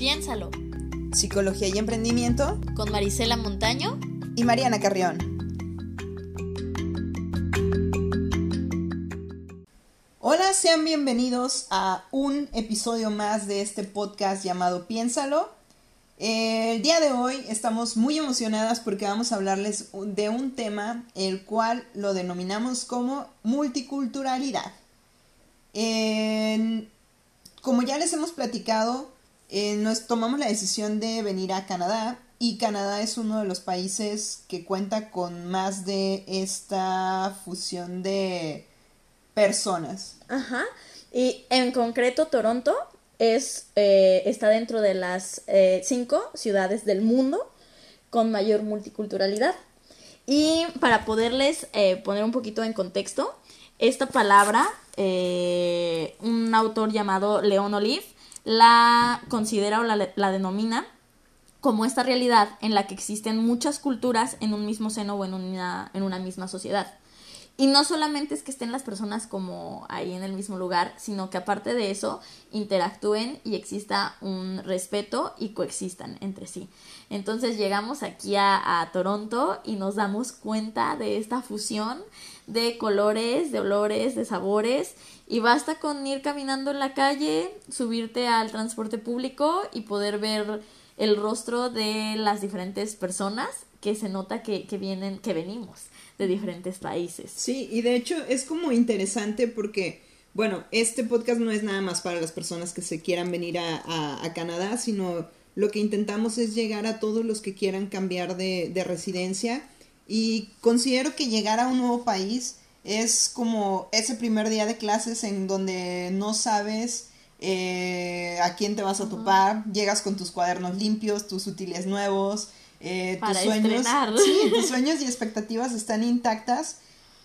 Piénsalo. Psicología y Emprendimiento. Con Marisela Montaño. Y Mariana Carrión. Hola, sean bienvenidos a un episodio más de este podcast llamado Piénsalo. El día de hoy estamos muy emocionadas porque vamos a hablarles de un tema el cual lo denominamos como multiculturalidad. como ya les hemos platicado, eh, nos tomamos la decisión de venir a Canadá y Canadá es uno de los países que cuenta con más de esta fusión de personas. Ajá. Y en concreto Toronto es, eh, está dentro de las eh, cinco ciudades del mundo con mayor multiculturalidad. Y para poderles poner un poquito en contexto, esta palabra, un autor llamado Leon Olive la considera o la, denomina como esta realidad en la que existen muchas culturas en un mismo seno o en una, en una misma sociedad. Y no solamente es que estén las personas como ahí en el mismo lugar, sino que aparte de eso interactúen y exista un respeto y coexistan entre sí. Entonces llegamos aquí a, a Toronto y nos damos cuenta de esta fusión de colores, de olores, de sabores y basta con ir caminando en la calle, subirte al transporte público y poder ver el rostro de las diferentes personas que se nota que, vienen, que venimos de diferentes países. Sí, y de hecho es como interesante porque, bueno, este podcast no es nada más para las personas que se quieran venir a, a, Canadá, sino lo que intentamos es llegar a todos los que quieran cambiar de, de residencia. Y considero que llegar a un nuevo país es como ese primer día de clases en donde no sabes eh, a quién te vas a topar, llegas con tus cuadernos limpios, tus útiles nuevos, eh, tus sueños, sí, tus sueños y expectativas están intactas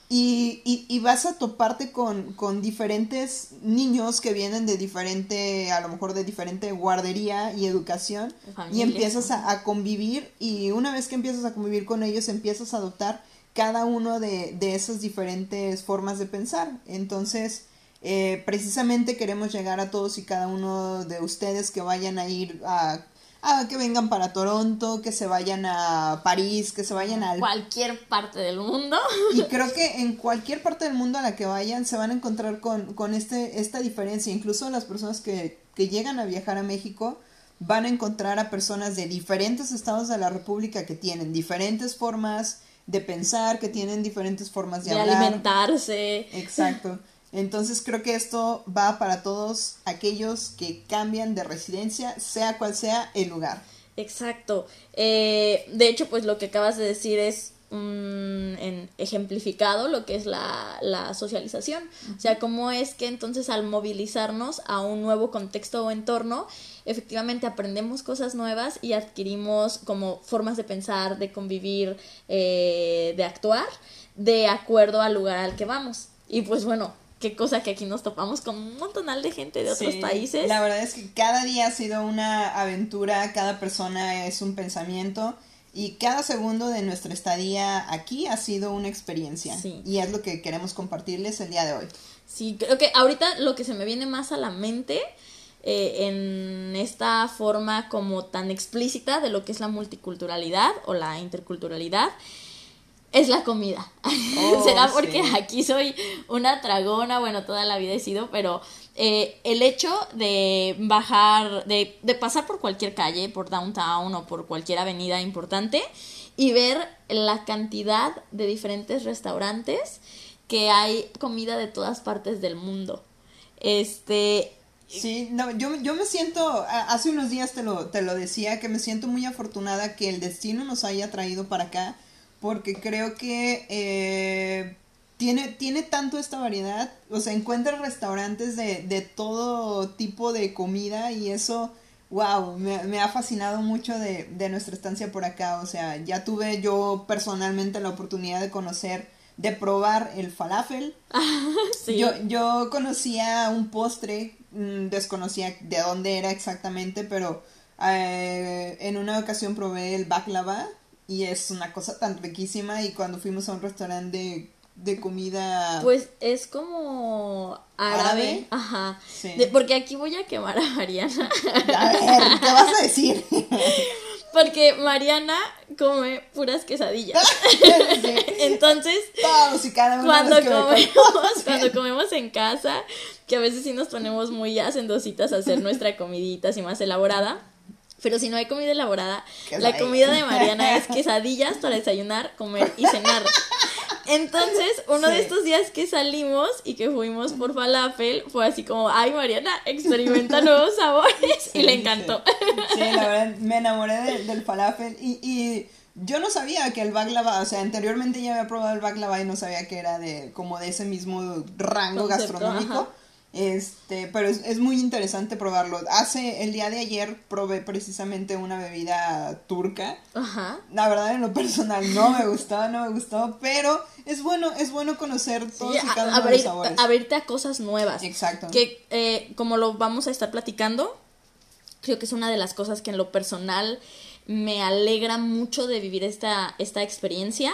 y, y, vas a toparte con, con, diferentes niños que vienen de diferente, a lo mejor de diferente guardería y educación y empiezas a, a convivir y una vez que empiezas a convivir con ellos empiezas a adoptar cada uno de, de esas diferentes formas de pensar. Entonces, eh, precisamente queremos llegar a todos y cada uno de ustedes que vayan a ir a, a, que vengan para Toronto, que se vayan a París, que se vayan a cualquier parte del mundo. Y creo que en cualquier parte del mundo a la que vayan se van a encontrar con, con este, esta diferencia. Incluso las personas que, que llegan a viajar a México van a encontrar a personas de diferentes estados de la República que tienen diferentes formas de pensar, que tienen diferentes formas de, de alimentarse. Exacto. Entonces creo que esto va para todos aquellos que cambian de residencia, sea cual sea el lugar. Exacto. Eh, de hecho, pues lo que acabas de decir es un en, ejemplificado lo que es la, la socialización. O sea, cómo es que entonces al movilizarnos a un nuevo contexto o entorno, efectivamente aprendemos cosas nuevas y adquirimos como formas de pensar, de convivir, eh, de actuar de acuerdo al lugar al que vamos. Y pues bueno, qué cosa que aquí nos topamos con un montonal de gente de otros países. La verdad es que cada día ha sido una aventura, cada persona es un pensamiento y cada segundo de nuestra estadía aquí ha sido una experiencia. Y es lo que queremos compartirles el día de hoy. Sí, creo que ahorita lo que se me viene más a la mente eh, en esta forma como tan explícita de lo que es la multiculturalidad o la interculturalidad es la comida. Oh, Será porque aquí soy una tragona, bueno, toda la vida he sido, pero eh, el hecho de bajar, de, de pasar por cualquier calle, por downtown o por cualquier avenida importante y ver la cantidad de diferentes restaurantes que hay comida de todas partes del mundo. Este, Sí, no, yo, yo me siento, hace unos días te lo, te lo decía, que me siento muy afortunada que el destino nos haya traído para acá, porque creo que eh, tiene, tiene tanto esta variedad, o sea, encuentra restaurantes de, de todo tipo de comida y eso, wow, me, me ha fascinado mucho de, de nuestra estancia por acá, o sea, ya tuve yo personalmente la oportunidad de conocer de probar el falafel. yo, yo conocía un postre Mm, desconocía de dónde era exactamente, pero eh, en una ocasión probé el baklava y es una cosa tan riquísima y cuando fuimos a un restaurante de de comida. Pues es como árabe. ¿Árabe? Ajá. Sí. De- porque aquí voy a quemar a Mariana. A ver, ¿qué vas a decir? Porque Mariana come puras quesadillas. Sí. Entonces, Todos y cada uno cuando comemos, cuando comemos en casa, que a veces sí nos ponemos muy hacendositas a hacer nuestra comidita así más elaborada. Pero si no hay comida elaborada, la comida de Mariana es quesadillas para desayunar, comer y cenar. Entonces, uno de estos días que salimos y que fuimos por falafel, fue así como, ay Mariana, experimenta nuevos sabores y le sí, encantó. Sí, la verdad, me enamoré de- del falafel y, y yo no sabía que el baklava, o sea, anteriormente ya había probado el baklava y no sabía que era de como de ese mismo rango Concepto, gastronómico. ajá. Este, pero es, es muy interesante probarlo. Hace, el día de ayer probé precisamente una bebida turca. Ajá. La verdad, en lo personal no me gustó, no me gustó, pero es bueno, es bueno conocer todos Sí, y a- cada uno de los sabores. abrirte a cosas nuevas. Exacto. Que eh, como lo vamos a estar platicando, creo que es una de las cosas que en lo personal me alegra mucho de vivir esta, esta experiencia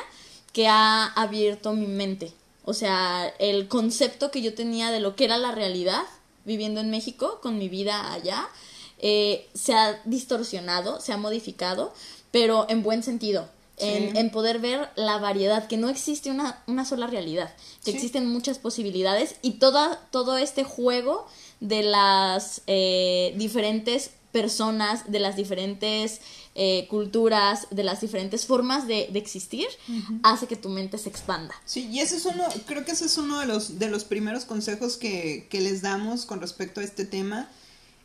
que ha abierto mi mente. O sea, el concepto que yo tenía de lo que era la realidad viviendo en México con mi vida allá eh, se ha distorsionado, se ha modificado, pero en buen sentido. En, en poder ver la variedad, que no existe una, una sola realidad, que Sí. existen muchas posibilidades y toda, todo este juego de las eh, diferentes personas, de las diferentes eh, culturas, de las diferentes formas de, de existir, hace que tu mente se expanda. Sí, y ese es uno, creo que ese es uno de los, de los primeros consejos que, que les damos con respecto a este tema.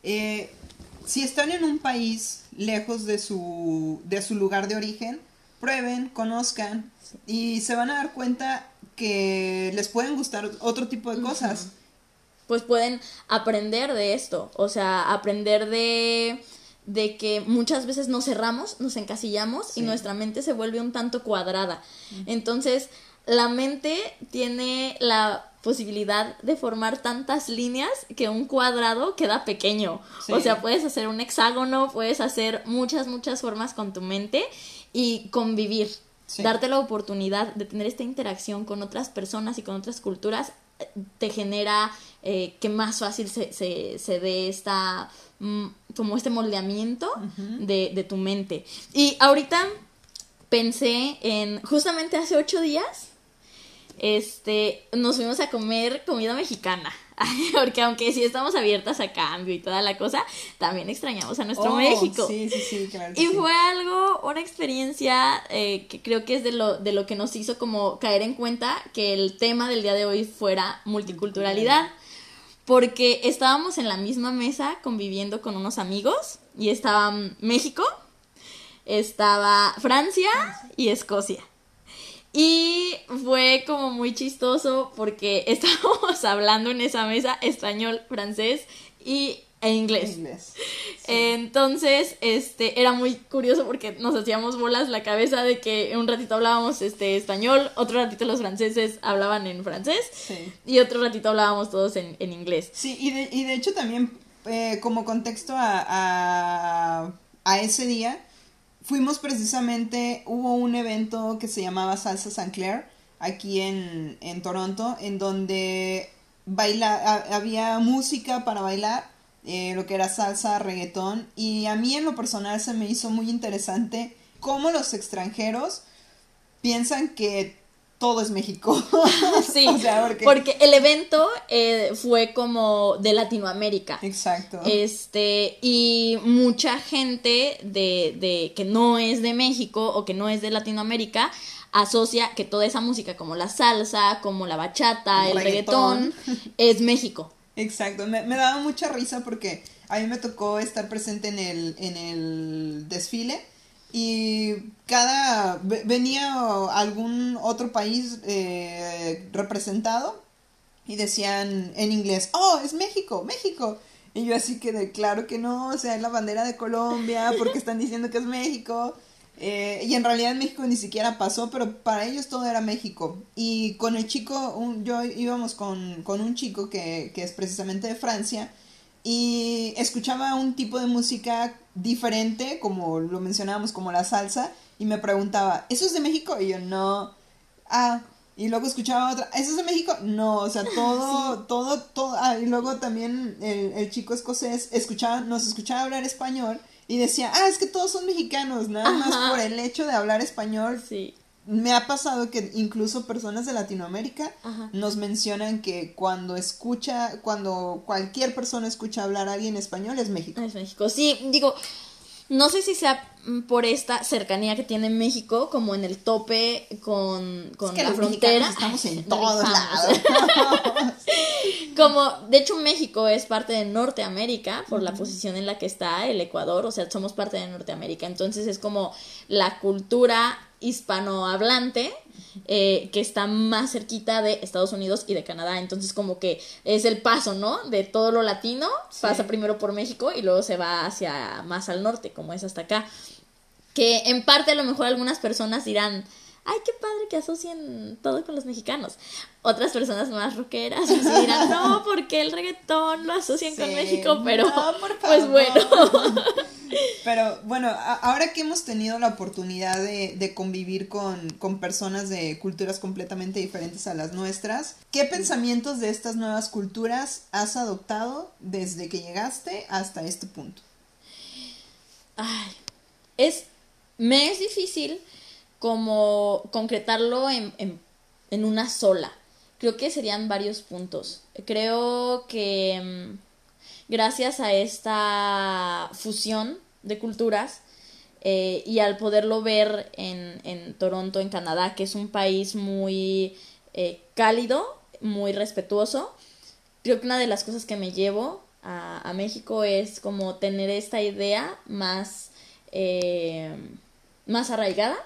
Eh, si están en un país lejos de su, de su lugar de origen, prueben, conozcan y se van a dar cuenta que les pueden gustar otro tipo de cosas. pues pueden aprender de esto, o sea, aprender de, de que muchas veces nos cerramos, nos encasillamos Sí. y nuestra mente se vuelve un tanto cuadrada. Entonces, la mente tiene la posibilidad de formar tantas líneas que un cuadrado queda pequeño. Sí. O sea, puedes hacer un hexágono, puedes hacer muchas, muchas formas con tu mente y convivir. Sí. Darte la oportunidad de tener esta interacción con otras personas y con otras culturas eh, te genera eh, que más fácil se, se, se dé esta mm, como este moldeamiento de, de tu mente. Y ahorita pensé en justamente hace ocho días este, nos fuimos a comer comida mexicana. Porque aunque sí estamos abiertas a cambio y toda la cosa, también extrañamos a nuestro Oh, México. Sí, sí, sí, claro. Y sí. fue algo, una experiencia eh, que creo que es de lo, de lo que nos hizo como caer en cuenta que el tema del día de hoy fuera multiculturalidad. Porque estábamos en la misma mesa conviviendo con unos amigos y estaban México, estaba Francia y Escocia. Y fue como muy chistoso porque estábamos hablando en esa mesa español, francés y e inglés. Inglés. Entonces, este, era muy curioso porque nos hacíamos bolas la cabeza de que un ratito hablábamos este español, otro ratito los franceses hablaban en francés Sí. y otro ratito hablábamos todos en, en inglés. Sí, y de, y de hecho también eh, como contexto a, a, a ese día, fuimos precisamente, hubo un evento que se llamaba Salsa San Clair aquí en, en Toronto, en donde baila, ha- había música para bailar, eh, lo que era salsa, reggaetón, y a mí en lo personal se me hizo muy interesante cómo los extranjeros piensan que todo es México. Sí, O sea, porque- porque el evento eh, fue como de Latinoamérica. Exacto. Este, y mucha gente de, de que no es de México o que no es de Latinoamérica asocia que toda esa música como la salsa, como la bachata, El el reggaetón, es México. Exacto, me, me daba mucha risa porque a mí me tocó estar presente en el, en el desfile y cada ve- venía algún otro país eh, representado y decían en inglés, oh, es México, México. Y yo así que de claro que no, o sea, es la bandera de Colombia, porque están diciendo que es México. Eh, y en realidad México ni siquiera pasó, pero para ellos todo era México. Y con el chico, un- yo íbamos con, con un chico que, que es precisamente de Francia y escuchaba un tipo de música diferente, como lo mencionábamos, como la salsa, y me preguntaba, ¿eso es de México? Y yo, no. Ah, Y luego escuchaba otra, ¿eso es de México? No, o sea, todo, todo, todo. Ah, y luego también el, el, chico escocés escuchaba, nos escuchaba hablar español y decía, ah, es que todos son mexicanos, nada más por el hecho de hablar español. Sí. Me ha pasado que incluso personas de Latinoamérica nos mencionan que cuando escucha, cuando cualquier persona escucha hablar a alguien español es México. Es México, sí, digo, no sé si sea por esta cercanía que tiene México, como en el tope con, con la frontera. Estamos en todos lados. como, de hecho, México es parte de Norteamérica por la posición en la que está el Ecuador, o sea, somos parte de Norteamérica. Entonces es como la cultura hispanohablante eh, que está más cerquita de Estados Unidos y de Canadá. Entonces, como que es el paso, ¿no? De todo lo latino, pasa primero por México y luego se va hacia más al norte, como es hasta acá. Que en parte a lo mejor algunas personas dirán, ay, qué padre que asocien todo con los mexicanos. Otras personas más rockeras dirán, no, porque el reggaetón lo asocian con México, pero pues bueno. Pero bueno, ahora que hemos tenido la oportunidad de, convivir con, con, personas de culturas completamente diferentes a las nuestras, ¿qué pensamientos de estas nuevas culturas has adoptado desde que llegaste hasta este punto? Ay, es, me es difícil como concretarlo en, en, una sola. Creo que serían varios puntos. Creo que mm, gracias a esta fusión de culturas eh, y al poderlo ver en, en, Toronto, en Canadá, que es un país muy eh, cálido, muy respetuoso, creo que una de las cosas que me llevo a, México es como tener esta idea más, eh, más arraigada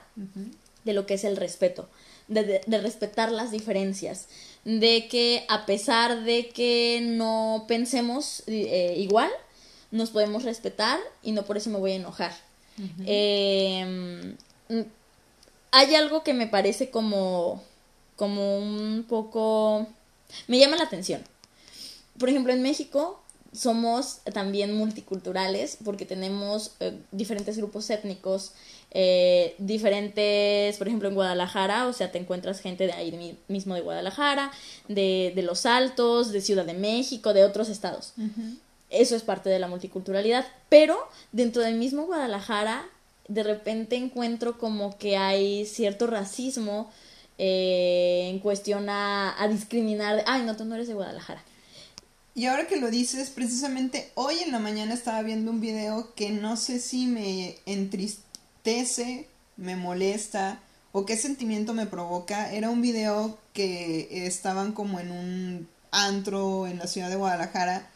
de lo que es el respeto, de, de, respetar las diferencias, de que a pesar de que no pensemos eh, igual, nos podemos respetar y no por eso me voy a enojar. Em, hay algo que me parece como, como un poco... me llama la atención. Por ejemplo, en México somos también multiculturales porque tenemos eh, diferentes grupos étnicos, eh, diferentes, por ejemplo en Guadalajara, o sea, te encuentras gente de ahí mismo de Guadalajara, de, de Los Altos, de Ciudad de México, de otros estados. Eso es parte de la multiculturalidad, pero dentro del mismo Guadalajara, de repente encuentro como que hay cierto racismo eh, en cuestión a, a discriminar, ay, no, tú no eres de Guadalajara y ahora que lo dices, precisamente hoy en la mañana estaba viendo un video que no sé si me entristece, me molesta o qué sentimiento me provoca. Era un video que estaban como en un antro en la ciudad de Guadalajara,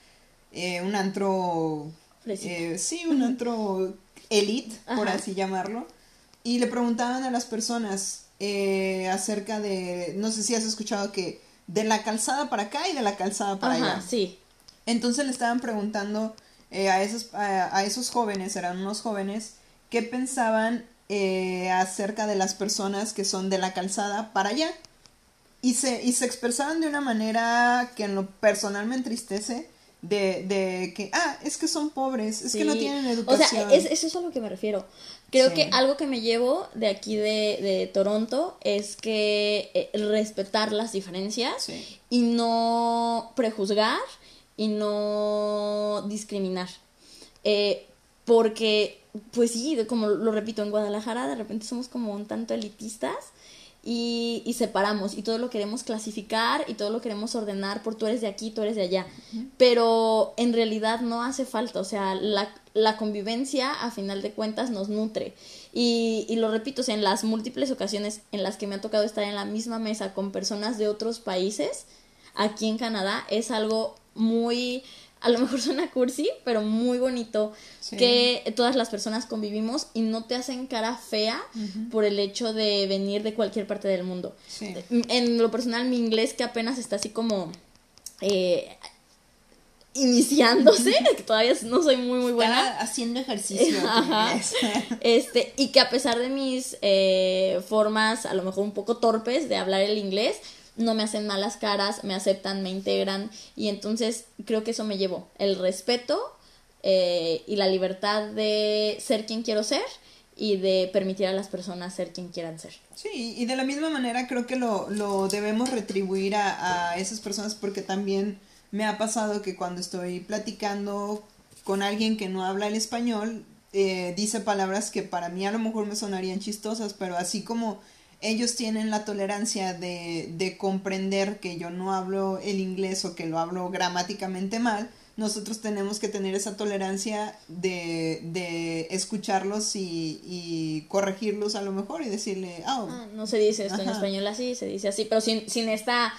eh, un antro, eh, sí, un antro elite, por así llamarlo, y le preguntaban a las personas eh, acerca de, no sé si has escuchado que de la calzada para acá y de la calzada para allá. Sí. Entonces le estaban preguntando eh, a, esos, a, esos jóvenes, eran unos jóvenes, qué pensaban eh, acerca de las personas que son de la calzada para allá. Y se, y se expresaban de una manera que en lo personal me entristece, de, de que, ah, es que son pobres, es que no tienen educación. O sea, es, eso es a lo que me refiero. Creo que algo que me llevo de aquí de, de Toronto es que eh, respetar las diferencias y no prejuzgar y no discriminar. Eh, porque, pues sí, como lo repito, en Guadalajara de repente somos como un tanto elitistas y, y, separamos y todo lo queremos clasificar y todo lo queremos ordenar por tú eres de aquí, tú eres de allá. Pero en realidad no hace falta, o sea, la, la convivencia a final de cuentas nos nutre. Y, y lo repito, o sea, en las múltiples ocasiones en las que me ha tocado estar en la misma mesa con personas de otros países, aquí en Canadá, es algo muy a lo mejor suena cursi, pero muy bonito que todas las personas convivimos y no te hacen cara fea por el hecho de venir de cualquier parte del mundo. En lo personal, mi inglés que apenas está así como eh, iniciándose, que todavía no soy muy muy buena. haciendo ejercicio. este, y que a pesar de mis eh, formas a lo mejor un poco torpes de hablar el inglés, no me hacen malas caras, me aceptan, me integran y entonces creo que eso me llevó el respeto eh, y la libertad de ser quien quiero ser y de permitir a las personas ser quien quieran ser. Sí, y de la misma manera creo que lo, lo debemos retribuir a, a esas personas porque también me ha pasado que cuando estoy platicando con alguien que no habla el español, eh, dice palabras que para mí a lo mejor me sonarían chistosas, pero así como ellos tienen la tolerancia de, de comprender que yo no hablo el inglés o que lo hablo gramáticamente mal, nosotros tenemos que tener esa tolerancia de, de escucharlos y, y, corregirlos a lo mejor y decirle, oh, ah, no se dice esto Ajá. en español así, se dice así, pero sin, sin esta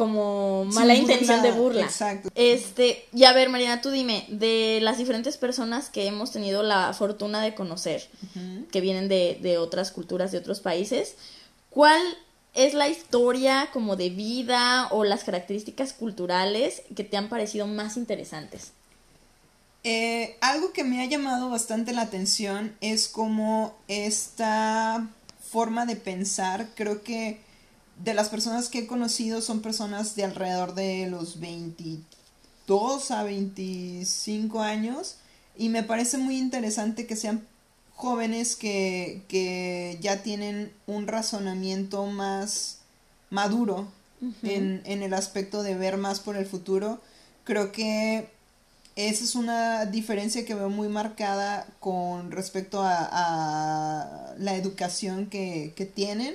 como mala intención burla. de burla. Exacto. Este, y a ver, Mariana, tú dime, de las diferentes personas que hemos tenido la fortuna de conocer, uh -huh. que vienen de, de otras culturas, de otros países, ¿cuál es la historia como de vida o las características culturales que te han parecido más interesantes? Eh, algo que me ha llamado bastante la atención es como esta forma de pensar, creo que de las personas que he conocido son personas de alrededor de los 22 a 25 años y me parece muy interesante que sean jóvenes que, que ya tienen un razonamiento más maduro uh -huh. en, en el aspecto de ver más por el futuro. Creo que esa es una diferencia que veo muy marcada con respecto a, a la educación que, que tienen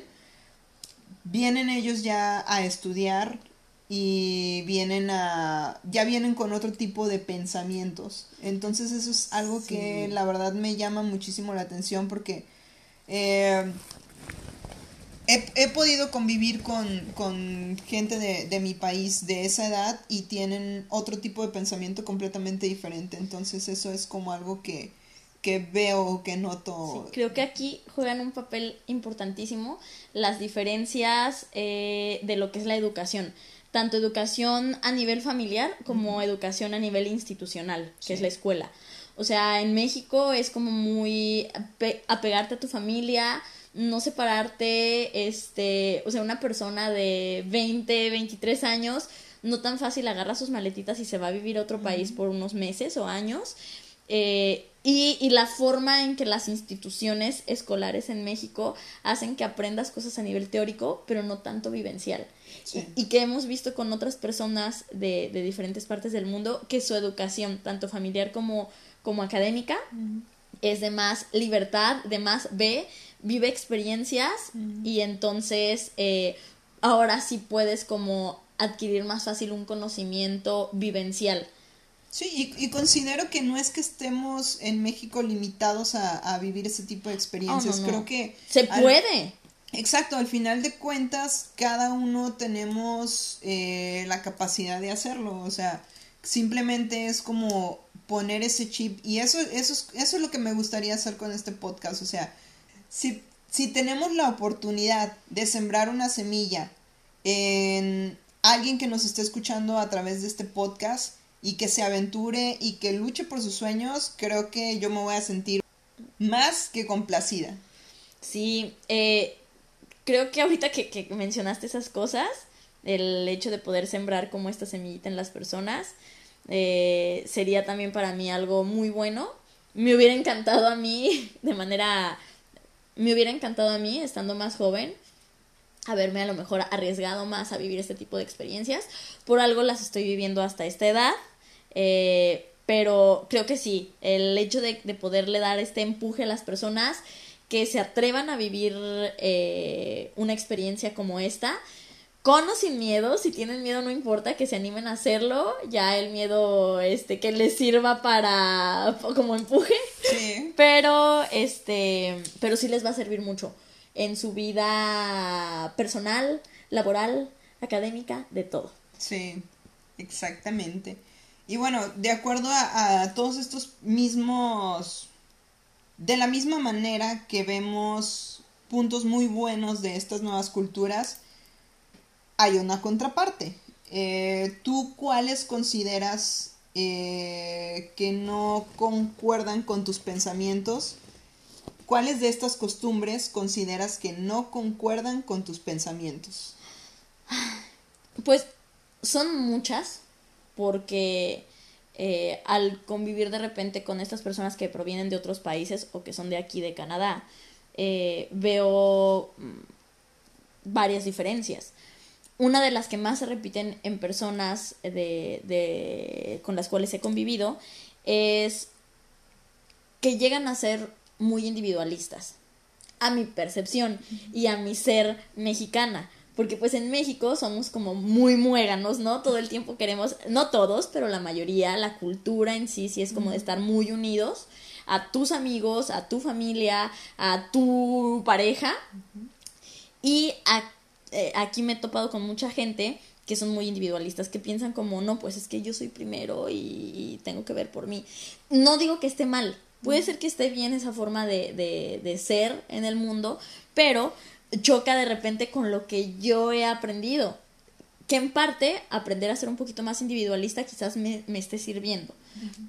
vienen ellos ya a estudiar y vienen a ya vienen con otro tipo de pensamientos entonces eso es algo sí. que la verdad me llama muchísimo la atención porque eh, he, he, podido convivir con, con gente de, de, mi país de esa edad y tienen otro tipo de pensamiento completamente diferente entonces eso es como algo que que veo, que noto. Sí, creo que aquí juegan un papel importantísimo las diferencias eh, de lo que es la educación. Tanto educación a nivel familiar como uh -huh. educación a nivel institucional, que sí. es la escuela. O sea, en México es como muy apegarte a tu familia, no separarte, este, o sea, una persona de 20, 23 años, no tan fácil agarra sus maletitas y se va a vivir a otro uh -huh. país por unos meses o años. Eh, y, y, la forma en que las instituciones escolares en México hacen que aprendas cosas a nivel teórico, pero no tanto vivencial. Sí. Y, y, que hemos visto con otras personas de, de, diferentes partes del mundo que su educación, tanto familiar como, como académica, uh -huh. es de más libertad, de más ve, vive experiencias uh -huh. y entonces eh, ahora sí puedes como adquirir más fácil un conocimiento vivencial Sí, y, y, considero que no es que estemos en México limitados a, a vivir ese tipo de experiencias. Oh, no, no. Creo que... Se puede. Al, exacto, al final de cuentas, cada uno tenemos eh, la capacidad de hacerlo. O sea, simplemente es como poner ese chip. Y eso, eso, es, eso es lo que me gustaría hacer con este podcast. O sea, si, si tenemos la oportunidad de sembrar una semilla en alguien que nos esté escuchando a través de este podcast, y que se aventure y que luche por sus sueños, creo que yo me voy a sentir más que complacida. Sí, eh, creo que ahorita que, que, mencionaste esas cosas, el hecho de poder sembrar como esta semillita en las personas, eh, sería también para mí algo muy bueno. Me hubiera encantado a mí, de manera, me hubiera encantado a mí, estando más joven, haberme a lo mejor arriesgado más a vivir este tipo de experiencias. Por algo las estoy viviendo hasta esta edad. Eh, pero creo que sí, el hecho de, de, poderle dar este empuje a las personas que se atrevan a vivir eh, una experiencia como esta, con o sin miedo, si tienen miedo no importa, que se animen a hacerlo, ya el miedo este que les sirva para como empuje. Sí. Pero este, pero sí les va a servir mucho en su vida personal, laboral, académica, de todo. Sí, exactamente. Y bueno, de acuerdo a, todos estos mismos, de la misma manera que vemos puntos muy buenos de estas nuevas culturas, hay una contraparte. Eh, ¿Tú cuáles consideras eh, que no concuerdan con tus pensamientos? ¿Cuáles de estas costumbres consideras que no concuerdan con tus pensamientos? Pues son muchas, porque eh, al convivir de repente con estas personas que provienen de otros países o que son de aquí, de Canadá, eh, veo mm, varias diferencias. Una de las que más se repiten en personas de, con las cuales he convivido es que llegan a ser muy individualistas, a mi percepción y a mi ser mexicana. Porque pues en México somos como muy muéganos, ¿no? Todo el tiempo queremos, no todos, pero la mayoría, la cultura en sí, sí es como de estar muy unidos a tus amigos, a tu familia, a tu pareja. Y eh, aquí me he topado con mucha gente que son muy individualistas, que piensan como, no, pues es que yo soy primero y, tengo que ver por mí. No digo que esté mal, puede ser que esté bien esa forma de, de, de ser en el mundo, pero choca de repente con lo que yo he aprendido. Que en parte aprender a ser un poquito más individualista quizás me, esté sirviendo.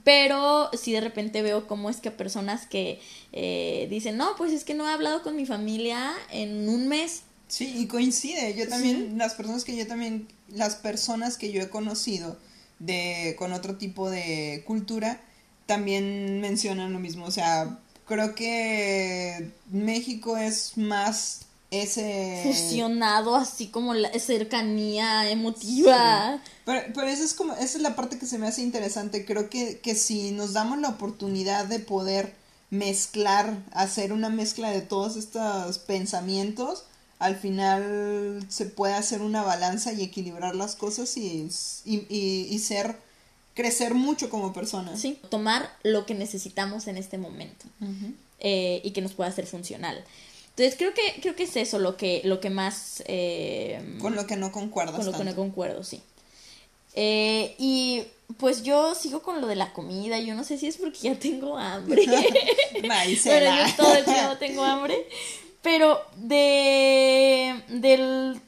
Pero si de repente veo cómo es que personas que eh, dicen, no, pues es que no he hablado con mi familia en un mes. Sí, y coincide. Yo también, las personas que yo también, las personas que yo he conocido de, con otro tipo de cultura, también mencionan lo mismo. O sea, creo que México es más ese... Fusionado, así como la cercanía emotiva. Pero, pero esa es como, esa es la parte que se me hace interesante. Creo que, que si nos damos la oportunidad de poder mezclar, hacer una mezcla de todos estos pensamientos, al final se puede hacer una balanza y equilibrar las cosas y, y, y, ser, crecer mucho como personas. Sí, tomar lo que necesitamos en este momento eh, y que nos pueda ser funcional. Entonces creo que, creo que es eso lo que, lo que más... Eh, con lo que no concuerdo. Con lo que no concuerdo, sí. Eh, y pues yo sigo con lo de la comida. Yo no sé si es porque ya tengo hambre. Pero yo todo el tiempo tengo hambre. Pero de, de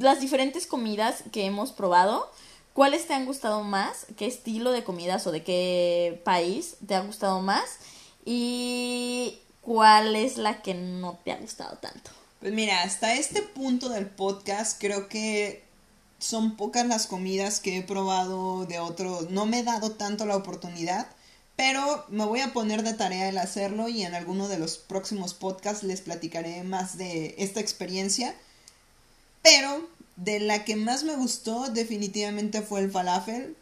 las diferentes comidas que hemos probado, ¿cuáles te han gustado más? ¿Qué estilo de comidas o de qué país te ha gustado más? Y ¿cuál es la que no te ha gustado tanto? Pues mira, hasta este punto del podcast creo que son pocas las comidas que he probado de otro. No me he dado tanto la oportunidad, pero me voy a poner de tarea el hacerlo y en alguno de los próximos podcasts les platicaré más de esta experiencia. Pero de la que más me gustó definitivamente fue el falafel.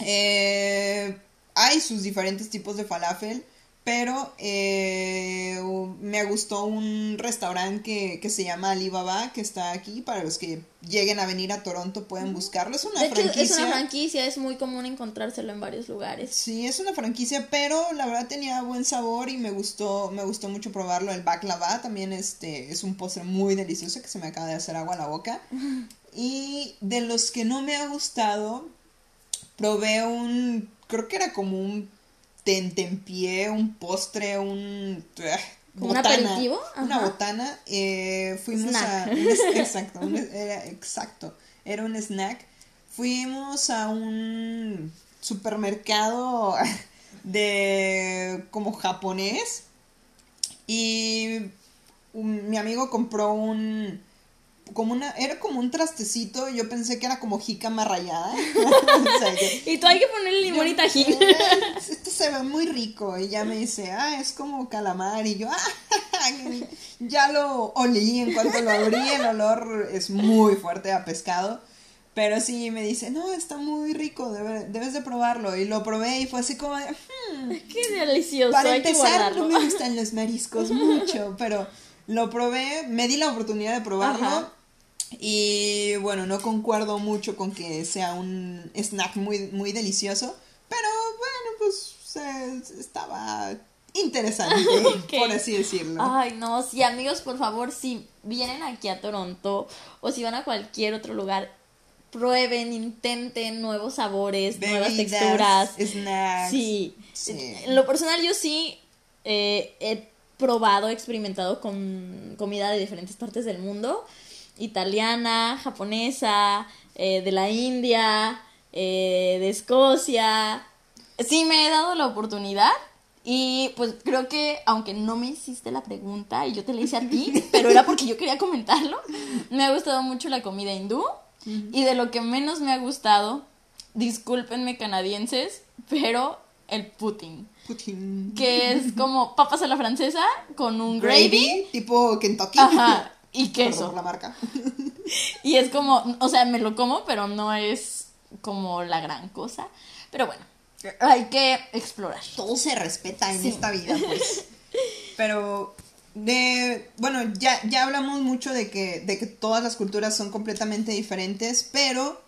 Eh, hay sus diferentes tipos de falafel pero eh, me gustó un restaurante que, se llama Alibaba, que está aquí. Para los que lleguen a venir a Toronto pueden buscarlo. Es una franquicia. es una franquicia, es muy común encontrárselo en varios lugares. Sí, es una franquicia, pero la verdad tenía buen sabor y me gustó, me gustó mucho probarlo. El baklava también este, es un postre muy delicioso que se me acaba de hacer agua a la boca. Y de los que no me ha gustado, probé un, creo que era como un tentempié, un postre, un... Eh, ¿Un aperitivo? Una botana. Eh, fuimos a... exacto, era, exacto. Era un snack. Fuimos a un supermercado de como japonés y mi amigo compró un como una, era como un trastecito, yo pensé que era como jícama rayada. y tú hay que ponerle limón y tajín. Esto se ve muy rico. Y ya me dice, ah, es como calamar. Y yo, ah, ya lo olí en cuanto lo abrí, el olor es muy fuerte a pescado. Pero sí, me dice, no, está muy rico, debes de probarlo. Y lo probé y fue así como, hmm, qué delicioso. Para empezar, no me gustan los mariscos mucho, pero lo probé, me di la oportunidad de probarlo. Y bueno, no concuerdo mucho con que sea un snack muy, muy delicioso. Pero bueno, pues estaba interesante, por así decirlo. Ay, no, sí, amigos, por favor, si vienen aquí a Toronto o si van a cualquier otro lugar, prueben, intenten nuevos sabores, nuevas texturas. Snacks. Sí. En lo personal, yo sí eh, he probado, experimentado con comida de diferentes partes del mundo, italiana, japonesa, eh, de la India, eh, de Escocia. Sí, me he dado la oportunidad y pues creo que, aunque no me hiciste la pregunta y yo te la hice a ti, pero era porque yo quería comentarlo, me ha gustado mucho la comida hindú y de lo que menos me ha gustado discúlpenme canadienses, pero el Putin. Putin. Que es como papas a la francesa con un gravy. Gravy, tipo Kentucky. Ajá. Y queso. por la marca. Y es como, o sea, me lo como, pero no es como la gran cosa. Pero bueno, hay que explorar. Todo se respeta en Sí. esta vida, pues. Pero de bueno, ya, ya hablamos mucho de que, de que todas las culturas son completamente diferentes, pero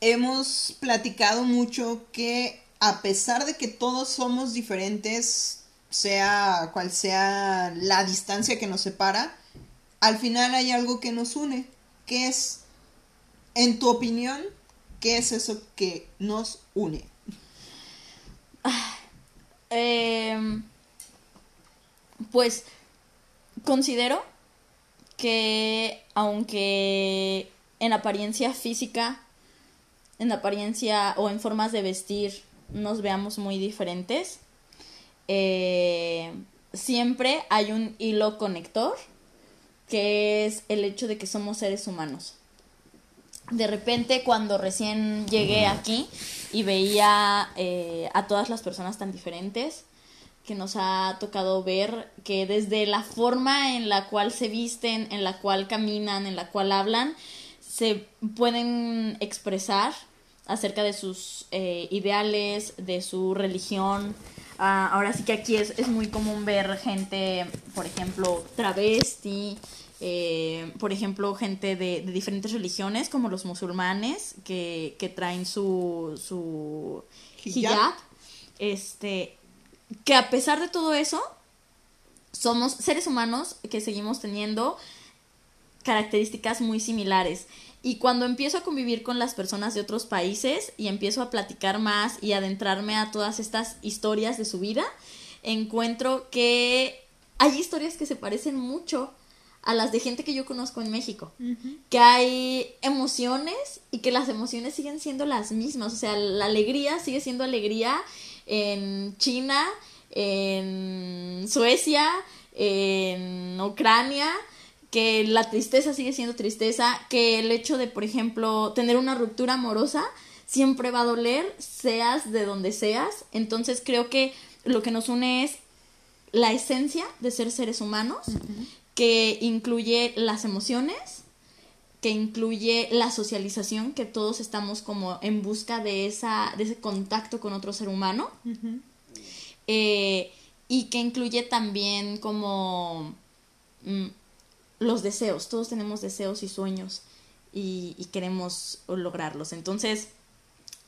hemos platicado mucho que a pesar de que todos somos diferentes, sea cual sea la distancia que nos separa, al final hay algo que nos une, que es, en tu opinión, ¿qué es eso que nos une? Em, pues considero que aunque en apariencia física, en apariencia o en formas de vestir nos veamos muy diferentes, eh, siempre hay un hilo conector que es el hecho de que somos seres humanos. De repente cuando recién llegué aquí y veía eh, a todas las personas tan diferentes, que nos ha tocado ver que desde la forma en la cual se visten, en la cual caminan, en la cual hablan, se pueden expresar acerca de sus eh, ideales, de su religión. Ah, ahora sí que aquí es, es muy común ver gente, por ejemplo, travesti, eh, por ejemplo, gente de, de diferentes religiones, como los musulmanes, que, que traen su, su Hijab. hijab. Este, que a pesar de todo eso, somos seres humanos que seguimos teniendo características muy similares. Y cuando empiezo a convivir con las personas de otros países y empiezo a platicar más y adentrarme a todas estas historias de su vida, encuentro que hay historias que se parecen mucho a las de gente que yo conozco en México. Que hay emociones y que las emociones siguen siendo las mismas. O sea, la alegría sigue siendo alegría en China, en Suecia, en Ucrania, que la tristeza sigue siendo tristeza, que el hecho de, por ejemplo, tener una ruptura amorosa siempre va a doler, seas de donde seas. Entonces creo que lo que nos une es la esencia de ser seres humanos, que incluye las emociones, que incluye la socialización, que todos estamos como en busca de, esa, de ese contacto con otro ser humano, eh, y que incluye también como mm, los deseos, todos tenemos deseos y sueños y, y queremos lograrlos. Entonces,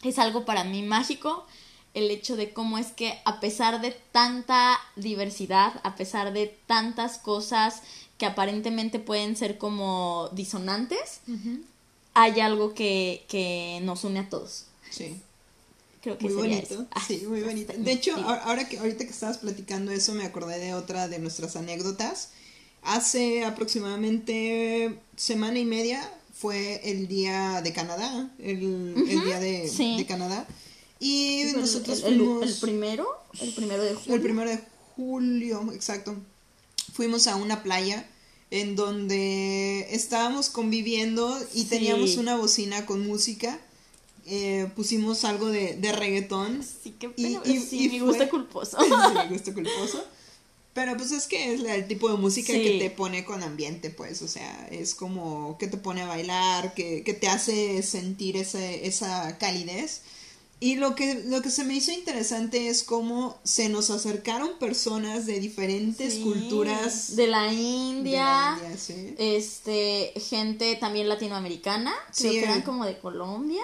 es algo para mí mágico el hecho de cómo es que a pesar de tanta diversidad, a pesar de tantas cosas que aparentemente pueden ser como disonantes, hay algo que, que nos une a todos. Sí. Creo que Muy sería bonito, eso. Ah, sí, muy bonito. De hecho, Sí. ahora que ahorita que estabas platicando eso, me acordé de otra de nuestras anécdotas. Hace aproximadamente semana y media fue el día de Canadá, el, día de, sí. de Canadá. Y Sí, nosotros el, fuimos... el primero, el primero de julio. El primero de julio, exacto. Fuimos a una playa en donde estábamos conviviendo y Sí. teníamos una bocina con música. Eh, pusimos algo de, de reggaetón. Sí, qué Y- pena. y- sí, y mi fue- gusto culposo. Sí, me gusta culposo. Pero pues es que es el tipo de música Sí. que te pone con ambiente, pues, o sea, es como que te pone a bailar, que, que te hace sentir ese, esa calidez. Y lo que, lo que se me hizo interesante es cómo se nos acercaron personas de diferentes Sí, culturas De la de India. la India, sí. Este, gente también latinoamericana, creo que eran como de Colombia,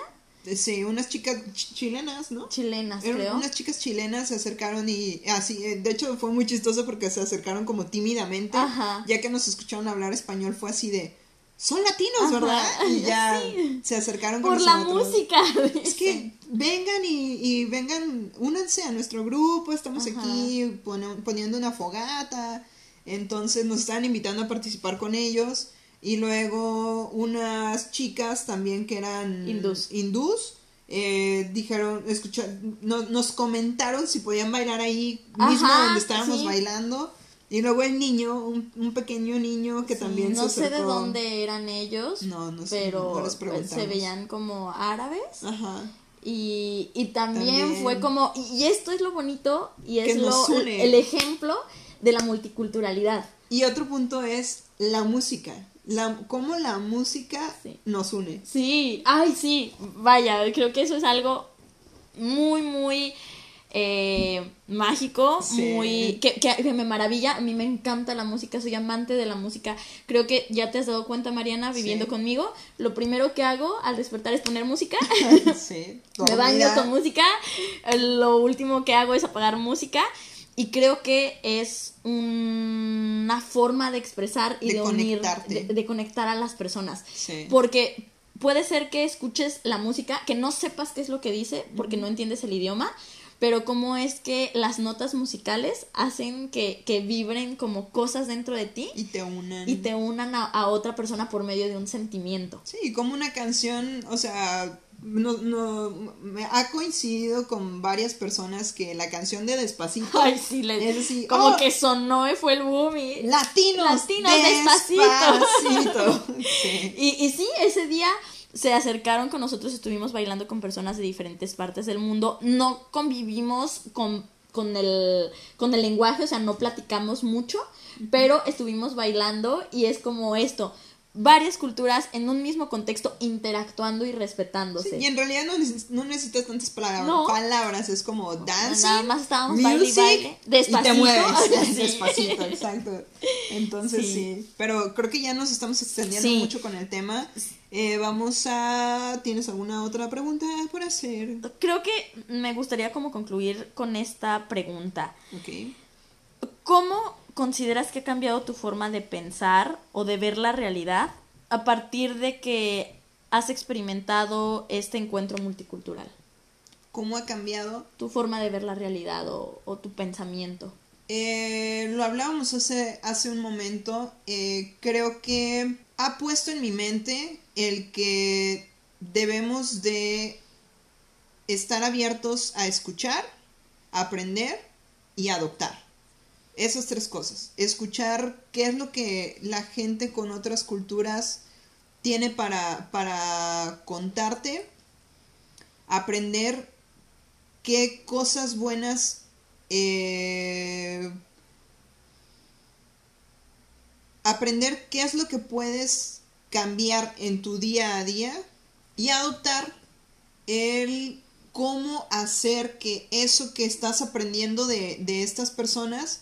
Sí, unas chicas ch- chilenas, ¿no? chilenas, Eran creo. unas chicas chilenas se acercaron y así, eh, de hecho fue muy chistoso porque se acercaron como tímidamente, Ajá. ya que nos escucharon hablar español fue así de, son latinos, Ajá, ¿verdad? Y ya sí. se acercaron con Por la música. Es que vengan y, y vengan, únanse a nuestro grupo, estamos Ajá. aquí poniendo una fogata, entonces nos están invitando a participar con ellos y luego unas chicas también que eran Hindús. hindús, eh, dijeron, escucha, no- nos comentaron si podían bailar ahí Ajá, mismo donde estábamos sí. bailando. Y luego el niño, un, un pequeño niño que Sí, también no se sé de dónde eran ellos, No, no sé, pero no pues, se veían como árabes. Ajá. Y, y también, También. fue como, y, esto es lo bonito y es lo, el ejemplo de la multiculturalidad. Y otro punto es la música. La, cómo la música Sí. nos une. Sí, ay, sí, vaya, creo que eso es algo muy, muy eh, mágico, Sí. muy que, que, que me maravilla. A mí me encanta la música, soy amante de la música. Creo que ya te has dado cuenta, Mariana, viviendo Sí. conmigo. Lo primero que hago al despertar es poner música. Sí. me baño con música. Lo último que hago es apagar música. Y creo que es un- una forma de expresar y De de, unir, de, de conectar a las personas. Sí. Porque puede ser que escuches la música, que no sepas qué es lo que dice, porque no entiendes el idioma, pero cómo es que las notas musicales hacen que, que vibren como cosas dentro de ti Y te unen. y te unan a, a otra persona por medio de un sentimiento. Sí, como una canción, o sea, no, no, me ha coincidido con varias personas que la canción de Despacito Ay, sí, le, es así, como oh, que sonó y fue el boom y... latinos, Latinos, despacito. despacito. Sí. Y, y sí, ese día se acercaron con nosotros, estuvimos bailando con personas de diferentes partes del mundo, no convivimos con, con, el, con el lenguaje, o sea, no platicamos mucho, pero estuvimos bailando y es como esto, varias culturas en un mismo contexto interactuando y respetándose. Sí, y en realidad no, neces- no necesitas tantas palabras, No. palabras, es como dancing, Nada más estábamos music, baile. y Despacito. te mueves, Sí. despacito, exacto. Entonces Sí. sí. pero creo que ya nos estamos extendiendo Sí. mucho con el tema. Eh, vamos a, ¿tienes alguna otra pregunta por hacer? Creo que me gustaría como concluir con esta pregunta. Ok. ¿Cómo consideras que ha cambiado tu forma de pensar o de ver la realidad a partir de que has experimentado este encuentro multicultural? ¿Cómo ha cambiado? Tu forma de ver la realidad o, o tu pensamiento. Eh, lo hablábamos hace, hace un momento. eh, creo que ha puesto en mi mente el que debemos de estar abiertos a escuchar, aprender y adoptar. Esas tres cosas. Escuchar qué es lo que la gente con otras culturas tiene para, para contarte. Aprender qué cosas buenas eh, aprender qué es lo que puedes cambiar en tu día a día y adoptar el cómo hacer que eso que estás aprendiendo de, de estas personas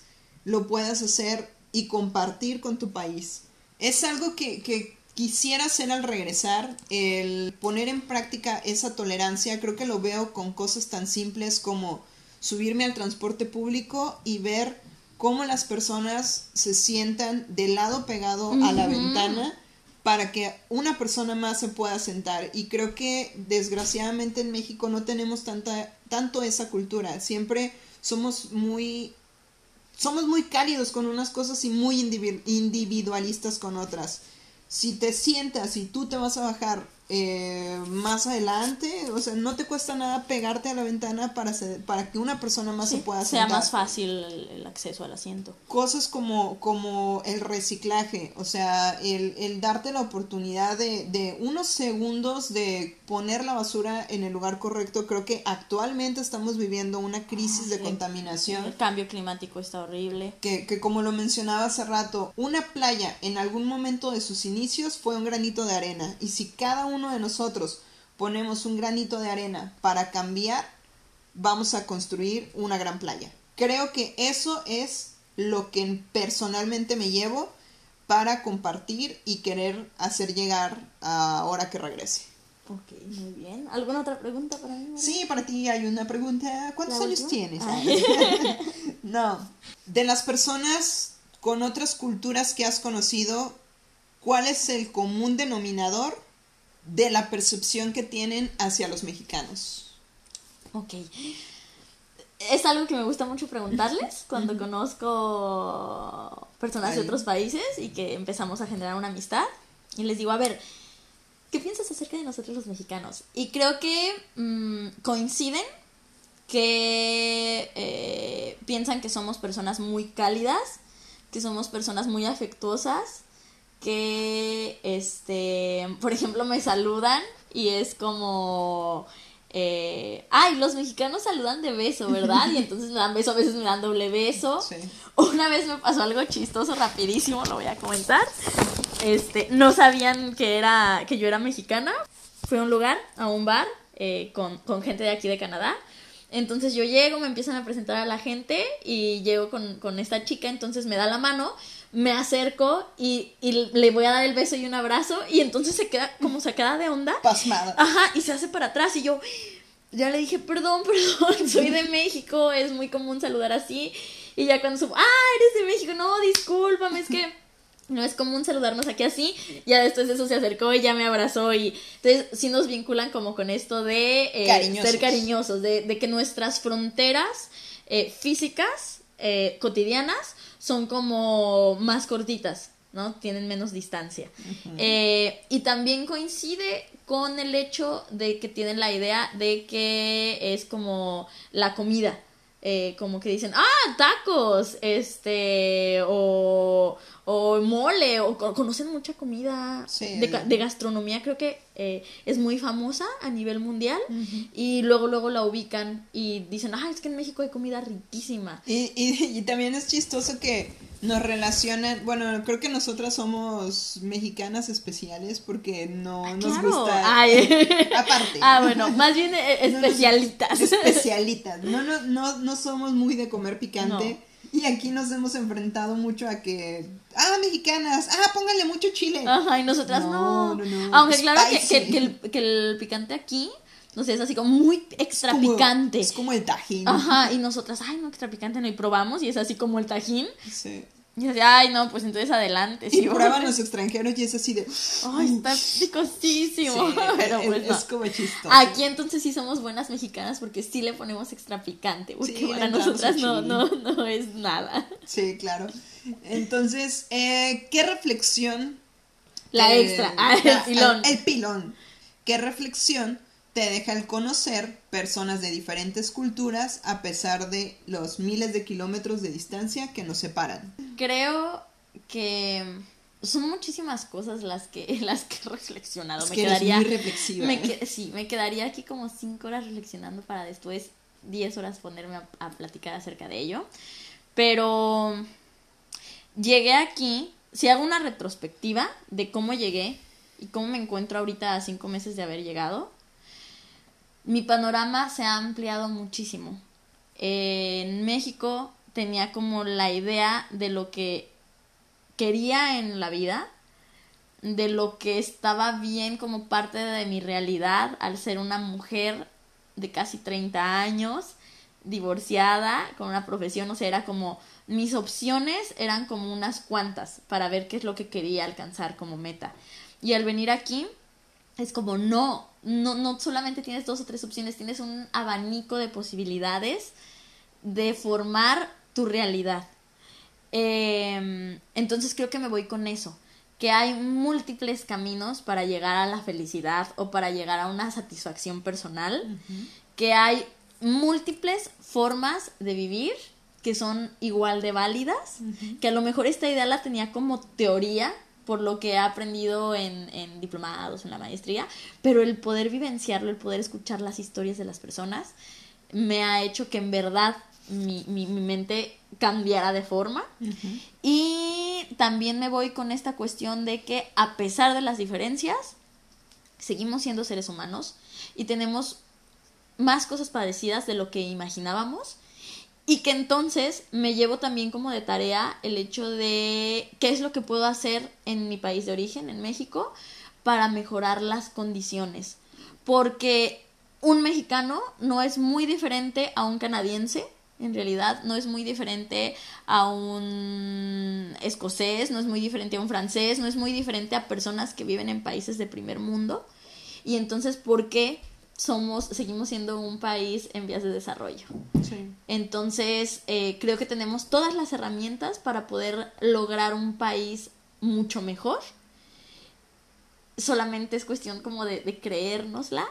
lo puedas hacer y compartir con tu país. Es algo que, que quisiera hacer al regresar, el poner en práctica esa tolerancia, creo que lo veo con cosas tan simples como subirme al transporte público y ver cómo las personas se sientan del lado pegado a la ventana para que una persona más se pueda sentar. Y creo que desgraciadamente en México no tenemos tanta, tanto esa cultura. Siempre somos muy somos muy cálidos con unas cosas y muy indivi- individualistas con otras. Si te sientas y tú te vas a bajar eh, más adelante, o sea, no te cuesta nada pegarte a la ventana para, se- para que una persona más se Sí, pueda sea sentar más fácil el, el acceso al asiento. cosas como, como el reciclaje, o sea, el, el darte la oportunidad de, de unos segundos de poner la basura en el lugar correcto. Creo que actualmente estamos viviendo una crisis de Sí. contaminación. El cambio climático está horrible. Que, que como lo mencionaba hace rato, una playa en algún momento de sus inicios fue un granito de arena. Y si cada uno de nosotros ponemos un granito de arena para cambiar, vamos a construir una gran playa. Creo que eso es lo que personalmente me llevo para compartir y querer hacer llegar ahora que regrese. Ok, muy bien. ¿Alguna otra pregunta para mí? María? Sí, para ti hay una pregunta. ¿Cuántos ¿La años tienes? Ay. no. De las personas con otras culturas que has conocido, ¿cuál es el común denominador de la percepción que tienen hacia los mexicanos? Ok. Es algo que me gusta mucho preguntarles cuando conozco personas de otros países y que empezamos a generar una amistad. Y les digo, a ver, ¿qué piensas acerca de nosotros los mexicanos? Y creo que mm, coinciden que eh, piensan que somos personas muy cálidas, que somos personas muy afectuosas, que, este, por ejemplo, me saludan y es como, eh, ay, los mexicanos saludan de beso, ¿verdad? Y entonces me dan beso, a veces me dan doble beso. Sí. Una vez me pasó algo chistoso, rapidísimo, lo voy a comentar. Este, no sabían que era, que yo era mexicana. Fui a un lugar, a un bar, eh, con, con gente de aquí de Canadá. Entonces yo llego, me empiezan a presentar a la gente y llego con, con esta chica, entonces me da la mano, me acerco y, y le voy a dar el beso y un abrazo y entonces se queda como sacada de onda. Pasmada. Ajá, y se hace para atrás y yo ya le dije, perdón, perdón, soy de México, es muy común saludar así. Y ya cuando supo, ah, eres de México, no, discúlpame, es que no es común saludarnos aquí así. Ya después de eso se acercó y ya me abrazó y entonces sí nos vinculan como con esto de eh, Cariñosos. ser cariñosos, de, de que nuestras fronteras eh, físicas, eh, cotidianas, son como más cortitas, ¿no? Tienen menos distancia. Eh, y también coincide con el hecho de que tienen la idea de que es como la comida. Eh, como que dicen, ah, tacos, este, o, o mole, o co- conocen mucha comida Sí. de, gastronomía, creo que eh, es muy famosa a nivel mundial, y luego, luego la ubican y dicen, ah, es que en México hay comida riquísima. Y, y, y también es chistoso que nos relacionan, bueno, creo que nosotras somos mexicanas especiales porque no nos Claro. gusta. Ay. Aparte. Ah, bueno, más bien eh, No nos- especialitas. Especialitas. No, no, no, no somos muy de comer picante. Y aquí nos hemos enfrentado mucho a que. Ah, mexicanas. Ah, pónganle mucho chile. Ajá, y nosotras no. No, no, no. Aunque claro que, que- que el, que el picante aquí, no sé, es así como muy extra Como- picante. Es como el tajín. Ajá, y nosotras, ay, no, extra picante, no, y probamos, y es así como el tajín. Sí. Y así, ay, no, pues entonces adelante. Y sí, prueban vamos. los extranjeros y es así de. Ay, está picosísimo. Sí, Pero es, pues no. es como chistoso. Aquí entonces sí somos buenas mexicanas porque sí le ponemos extra picante, porque Sí, para nosotras no, no, no es nada. Sí, claro. Entonces, eh, ¿qué reflexión? La extra, ah, el pilón. El pilón. ¿Qué reflexión te deja el conocer personas de diferentes culturas a pesar de los miles de kilómetros de distancia que nos separan? Creo que son muchísimas cosas las que las que he reflexionado. Es me que eres quedaría muy reflexiva. me ¿eh? que- sí, me quedaría aquí como cinco horas reflexionando para después 10 horas ponerme a, a platicar acerca de ello. Pero llegué aquí, si hago una retrospectiva de cómo llegué y cómo me encuentro ahorita a cinco meses de haber llegado, mi panorama se ha ampliado muchísimo. En México tenía como la idea de lo que quería en la vida, de lo que estaba bien como parte de mi realidad al ser una mujer de casi 30 años, divorciada, con una profesión, o sea, era como mis opciones eran como unas cuantas para ver qué es lo que quería alcanzar como meta. Y al venir aquí es como no, no, no solamente tienes dos o tres opciones, tienes un abanico de posibilidades de formar tu realidad. Eh, entonces creo que me voy con eso, que hay múltiples caminos para llegar a la felicidad o para llegar a una satisfacción personal, que hay múltiples formas de vivir que son igual de válidas, que a lo mejor esta idea la tenía como teoría por lo que he aprendido en, en diplomados, en la maestría, pero el poder vivenciarlo, el poder escuchar las historias de las personas, me ha hecho que en verdad mi, mi, mi mente cambiara de forma. Y también me voy con esta cuestión de que a pesar de las diferencias, seguimos siendo seres humanos y tenemos más cosas parecidas de lo que imaginábamos. Y que entonces me llevo también como de tarea el hecho de qué es lo que puedo hacer en mi país de origen, en México, para mejorar las condiciones. Porque un mexicano no es muy diferente a un canadiense, en realidad no es muy diferente a un escocés, no es muy diferente a un francés, no es muy diferente a personas que viven en países de primer mundo. Y entonces, ¿por qué somos, seguimos siendo un país en vías de desarrollo? Sí. Entonces, eh, creo que tenemos todas las herramientas para poder lograr un país mucho mejor. Solamente es cuestión como de, de creérnosla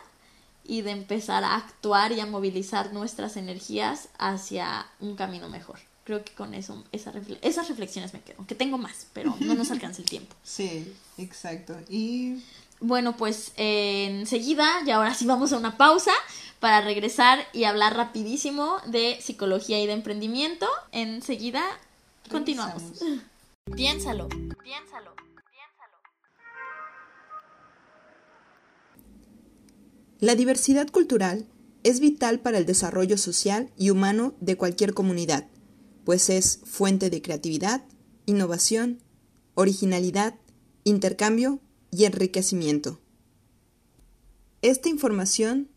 y de empezar a actuar y a movilizar nuestras energías hacia un camino mejor. Creo que con eso, esa refle- esas reflexiones me quedo. Que tengo más, pero no nos alcanza el tiempo. Sí, exacto. Y Bueno, pues eh, enseguida, y ahora sí vamos a una pausa para regresar y hablar rapidísimo de psicología y de emprendimiento. Enseguida continuamos. Piénsalo, piénsalo, piénsalo. La diversidad cultural es vital para el desarrollo social y humano de cualquier comunidad, pues es fuente de creatividad, innovación, originalidad, intercambio y enriquecimiento. Esta información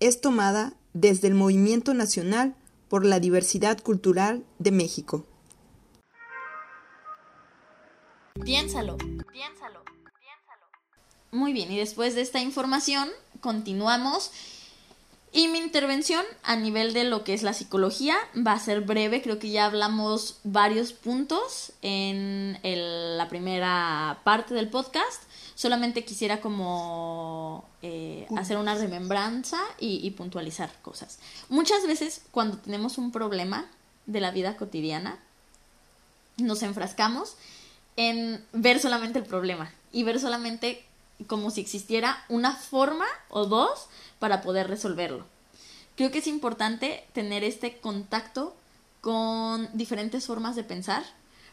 es tomada desde el Movimiento Nacional por la Diversidad Cultural de México. Piénsalo, piénsalo, piénsalo. Muy bien, y después de esta información, continuamos. Y mi intervención a nivel de lo que es la psicología va a ser breve, creo que ya hablamos varios puntos en la primera parte del podcast. Solamente quisiera como eh, hacer una remembranza y, y puntualizar cosas. Muchas veces cuando tenemos un problema de la vida cotidiana, nos enfrascamos en ver solamente el problema y ver solamente como si existiera una forma o dos para poder resolverlo. Creo que es importante tener este contacto con diferentes formas de pensar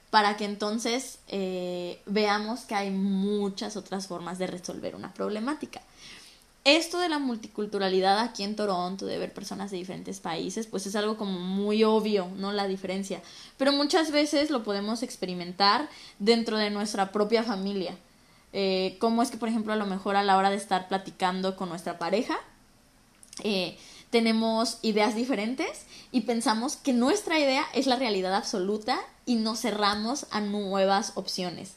para que entonces eh, veamos que hay muchas otras formas de resolver una problemática. Esto de la multiculturalidad aquí en Toronto, de ver personas de diferentes países, pues es algo como muy obvio, ¿no? La diferencia. Pero muchas veces lo podemos experimentar dentro de nuestra propia familia. Eh, cómo es que, por ejemplo, a lo mejor a la hora de estar platicando con nuestra pareja, eh, tenemos ideas diferentes y pensamos que nuestra idea es la realidad absoluta y nos cerramos a nuevas opciones.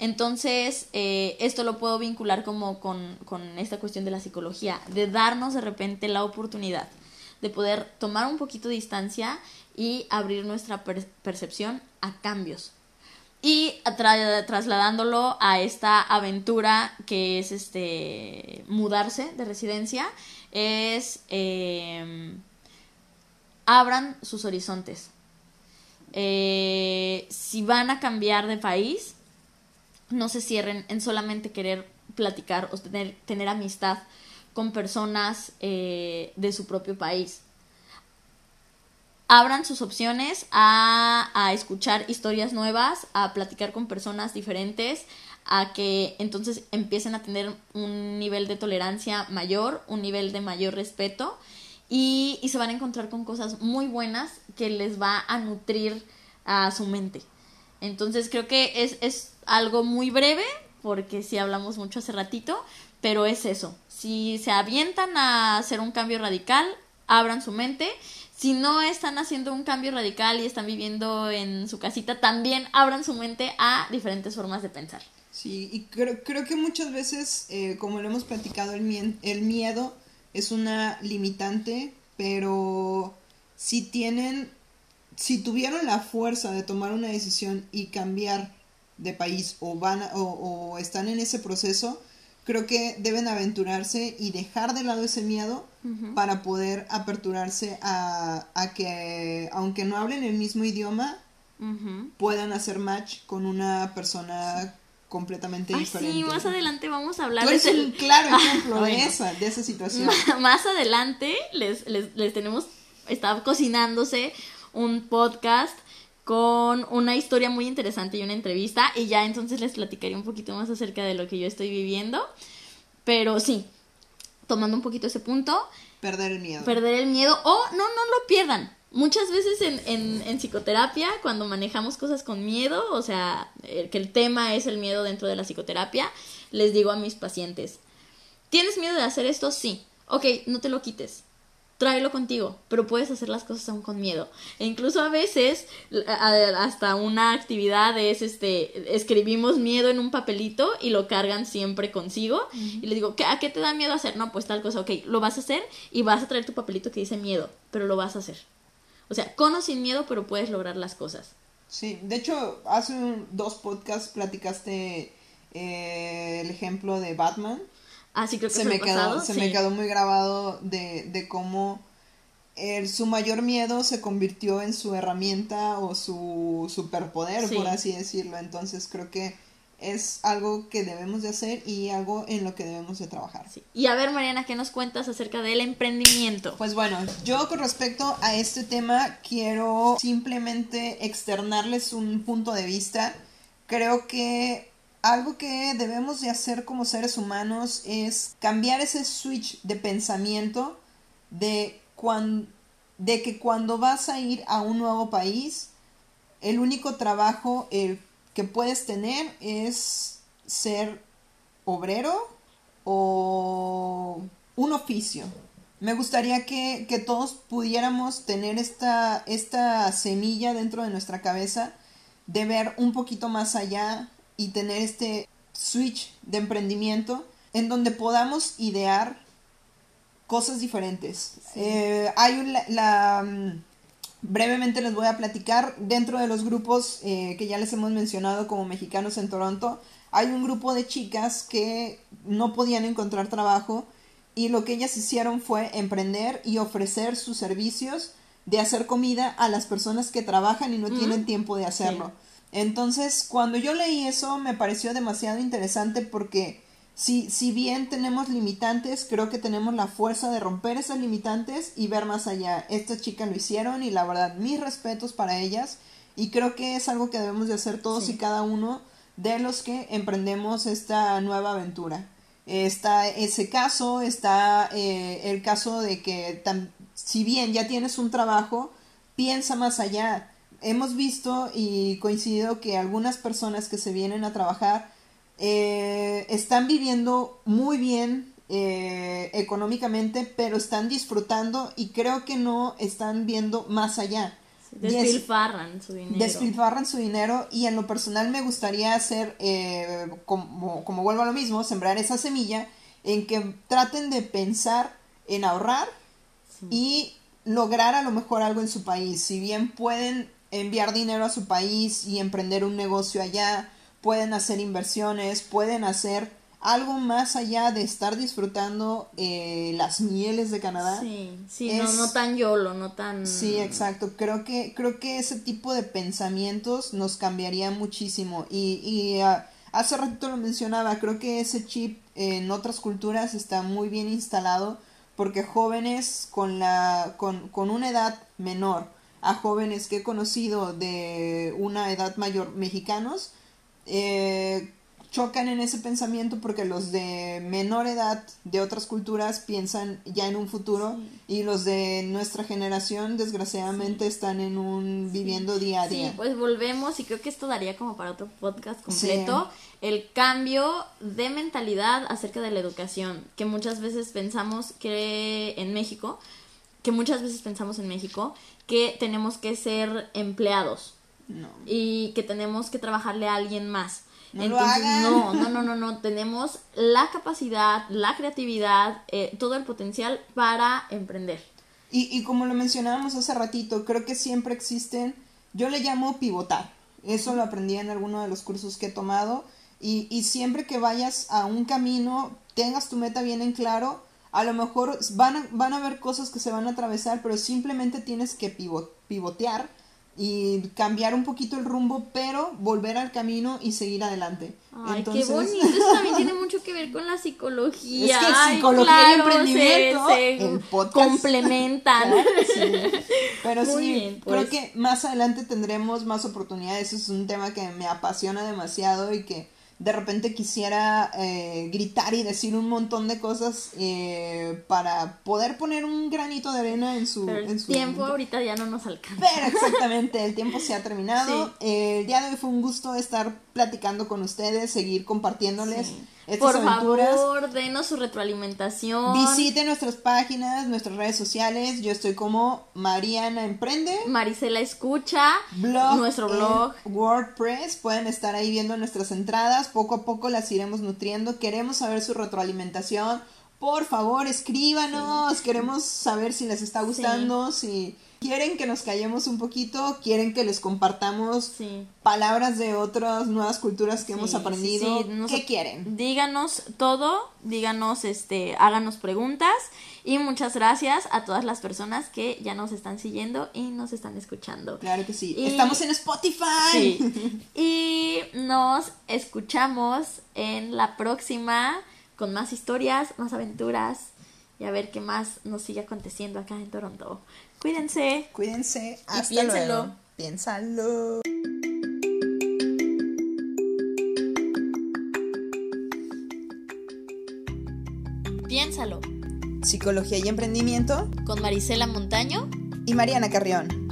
Entonces, eh, esto lo puedo vincular como con, esta cuestión de la psicología, de darnos de repente la oportunidad de poder tomar un poquito de distancia y abrir nuestra percepción a cambios. Y trasladándolo a esta aventura que es este mudarse de residencia, es em, abran sus horizontes. Eh, si van a cambiar de país, no se cierren en solamente querer platicar o tener, tener amistad con personas eh, de su propio país. Abran sus opciones a, a escuchar historias nuevas, a platicar con personas diferentes, a que entonces empiecen a tener un nivel de tolerancia mayor, un nivel de mayor respeto y, se van a encontrar con cosas muy buenas que les va a nutrir a su mente. Entonces creo que es, es algo muy breve, porque sí hablamos mucho hace ratito, pero es eso. Si se avientan a hacer un cambio radical, abran su mente. Si no están haciendo un cambio radical y están viviendo en su casita, también abran su mente a diferentes formas de pensar. Sí, y creo, creo que muchas veces, eh, como lo hemos platicado, el, el miedo es una limitante, pero si tienen, si tuvieron la fuerza de tomar una decisión y cambiar de país o van o, están en ese proceso, creo que deben aventurarse y dejar de lado ese miedo para poder aperturarse a, a, que, aunque no hablen el mismo idioma, puedan hacer match con una persona completamente diferente. Sí, más adelante vamos a hablar de un claro ejemplo de esa, de esa situación. Más adelante les, les, les tenemos, está cocinándose un podcast con una historia muy interesante y una entrevista y ya entonces les platicaré un poquito más acerca de lo que yo estoy viviendo. Pero sí, tomando un poquito ese punto. Perder el miedo. Perder el miedo o no, no lo pierdan. Muchas veces en, en, en, psicoterapia, cuando manejamos cosas con miedo, o sea, que el tema es el miedo dentro de la psicoterapia, les digo a mis pacientes, ¿tienes miedo de hacer esto? Sí. Ok, no te lo quites. Tráelo contigo, pero puedes hacer las cosas aún con miedo. E incluso a veces, hasta una actividad es este, escribimos miedo en un papelito y lo cargan siempre consigo. Y les digo, ¿a qué te da miedo hacer? No, pues tal cosa, ok, lo vas a hacer y vas a traer tu papelito que dice miedo, pero lo vas a hacer. O sea, con o sin miedo, pero puedes lograr las cosas. Sí, de hecho, hace dos podcasts platicaste eh, el ejemplo de Batman. Ah, sí, creo que se me quedó, Se me quedó muy grabado de, de cómo el, su mayor miedo se convirtió en su herramienta o su superpoder, por así decirlo. Entonces creo que es algo que debemos de hacer y algo en lo que debemos de trabajar. Y a ver, Mariana, ¿qué nos cuentas acerca del emprendimiento? Pues bueno, yo con respecto a este tema quiero simplemente externarles un punto de vista. Creo que algo que debemos de hacer como seres humanos es cambiar ese switch de pensamiento de, de que cuando vas a ir a un nuevo país, el único trabajo que puedes tener es ser obrero o un oficio. Me gustaría que, que todos pudiéramos tener esta, esta semilla dentro de nuestra cabeza de ver un poquito más allá y tener este switch de emprendimiento en donde podamos idear cosas diferentes. Eh, hay la, mm, brevemente les voy a platicar dentro de los grupos eh, que ya les hemos mencionado como mexicanos en Toronto. Hay un grupo de chicas que no podían encontrar trabajo y lo que ellas hicieron fue emprender y ofrecer sus servicios de hacer comida a las personas que trabajan y no tienen tiempo de hacerlo. Entonces, cuando yo leí eso me pareció demasiado interesante porque si, si bien tenemos limitantes, creo que tenemos la fuerza de romper esas limitantes y ver más allá. Estas chicas lo hicieron y la verdad, mis respetos para ellas y creo que es algo que debemos de hacer todos y cada uno de los que emprendemos esta nueva aventura. Está ese caso, está eh, el caso de que si bien ya tienes un trabajo, piensa más allá hemos visto y coincidido que algunas personas que se vienen a trabajar eh, están viviendo muy bien eh, económicamente, pero están disfrutando y creo que no están viendo más allá. Despilfarran su dinero. Despilfarran su dinero y en lo personal me gustaría hacer, eh, como, como vuelvo a lo mismo, sembrar esa semilla en que traten de pensar en ahorrar y lograr a lo mejor algo en su país. Si bien pueden enviar dinero a su país y emprender un negocio allá, pueden hacer inversiones, pueden hacer algo más allá de estar disfrutando eh, las mieles de Canadá. Sí, sí, no, no tan yolo, no tan... Sí, exacto. Creo que, creo que ese tipo de pensamientos nos cambiaría muchísimo. Y, y uh, hace ratito lo mencionaba, creo que ese chip en otras culturas está muy bien instalado porque jóvenes con, la, con, con una edad menor a jóvenes que he conocido de una edad mayor mexicanos eh, chocan en ese pensamiento porque los de menor edad de otras culturas piensan ya en un futuro y los de nuestra generación desgraciadamente están en un viviendo día a día. Sí, pues volvemos y creo que esto daría como para otro podcast completo el cambio de mentalidad acerca de la educación que muchas veces pensamos que en México que muchas veces pensamos en México que tenemos que ser empleados. Y que tenemos que trabajarle a alguien más. No Entonces, no, no, no, no, no. Tenemos la capacidad, la creatividad, eh, todo el potencial para emprender. Y, y como lo mencionábamos hace ratito, creo que siempre existen, yo le llamo pivotar. Eso lo aprendí en alguno de los cursos que he tomado. Y, y siempre que vayas a un camino, tengas tu meta bien en claro, a lo mejor van a, van a haber cosas que se van a atravesar, pero simplemente tienes que pivotear y cambiar un poquito el rumbo, pero volver al camino y seguir adelante. Ay, qué bonito. Eso también tiene mucho que ver con la psicología. Es que psicología y emprendimiento complementan. Pero sí, creo pues. que más adelante tendremos más oportunidades. Es un tema que me apasiona demasiado y que de repente quisiera eh, gritar y decir un montón de cosas eh, para poder poner un granito de arena en su, Pero el tiempo ahorita ya no nos alcanza. Pero exactamente, el tiempo se ha terminado. el día de hoy fue un gusto estar platicando con ustedes, seguir compartiéndoles. Por favor, denos su retroalimentación. Visite nuestras páginas, nuestras redes sociales. Yo estoy como Mariana Emprende. Marisela Escucha. Blog. Nuestro blog. WordPress. Pueden estar ahí viendo nuestras entradas. Poco a poco las iremos nutriendo. Queremos saber su retroalimentación. Por favor, escríbanos. Queremos saber si les está gustando, si quieren que nos callemos un poquito, quieren que les compartamos Sí. palabras de otras nuevas culturas que hemos aprendido. ¿Qué quieren? Díganos todo, díganos, este, háganos preguntas y muchas gracias a todas las personas que ya nos están siguiendo y nos están escuchando. Claro que sí. Y- Estamos en Spotify. Sí. Y nos escuchamos en la próxima con más historias, más aventuras y a ver qué más nos sigue aconteciendo acá en Toronto. Cuídense. Cuídense. Hasta piénsenlo. luego. Piénsalo. Piénsalo. Psicología y emprendimiento Con Marisela Montaño. y Mariana Carrión.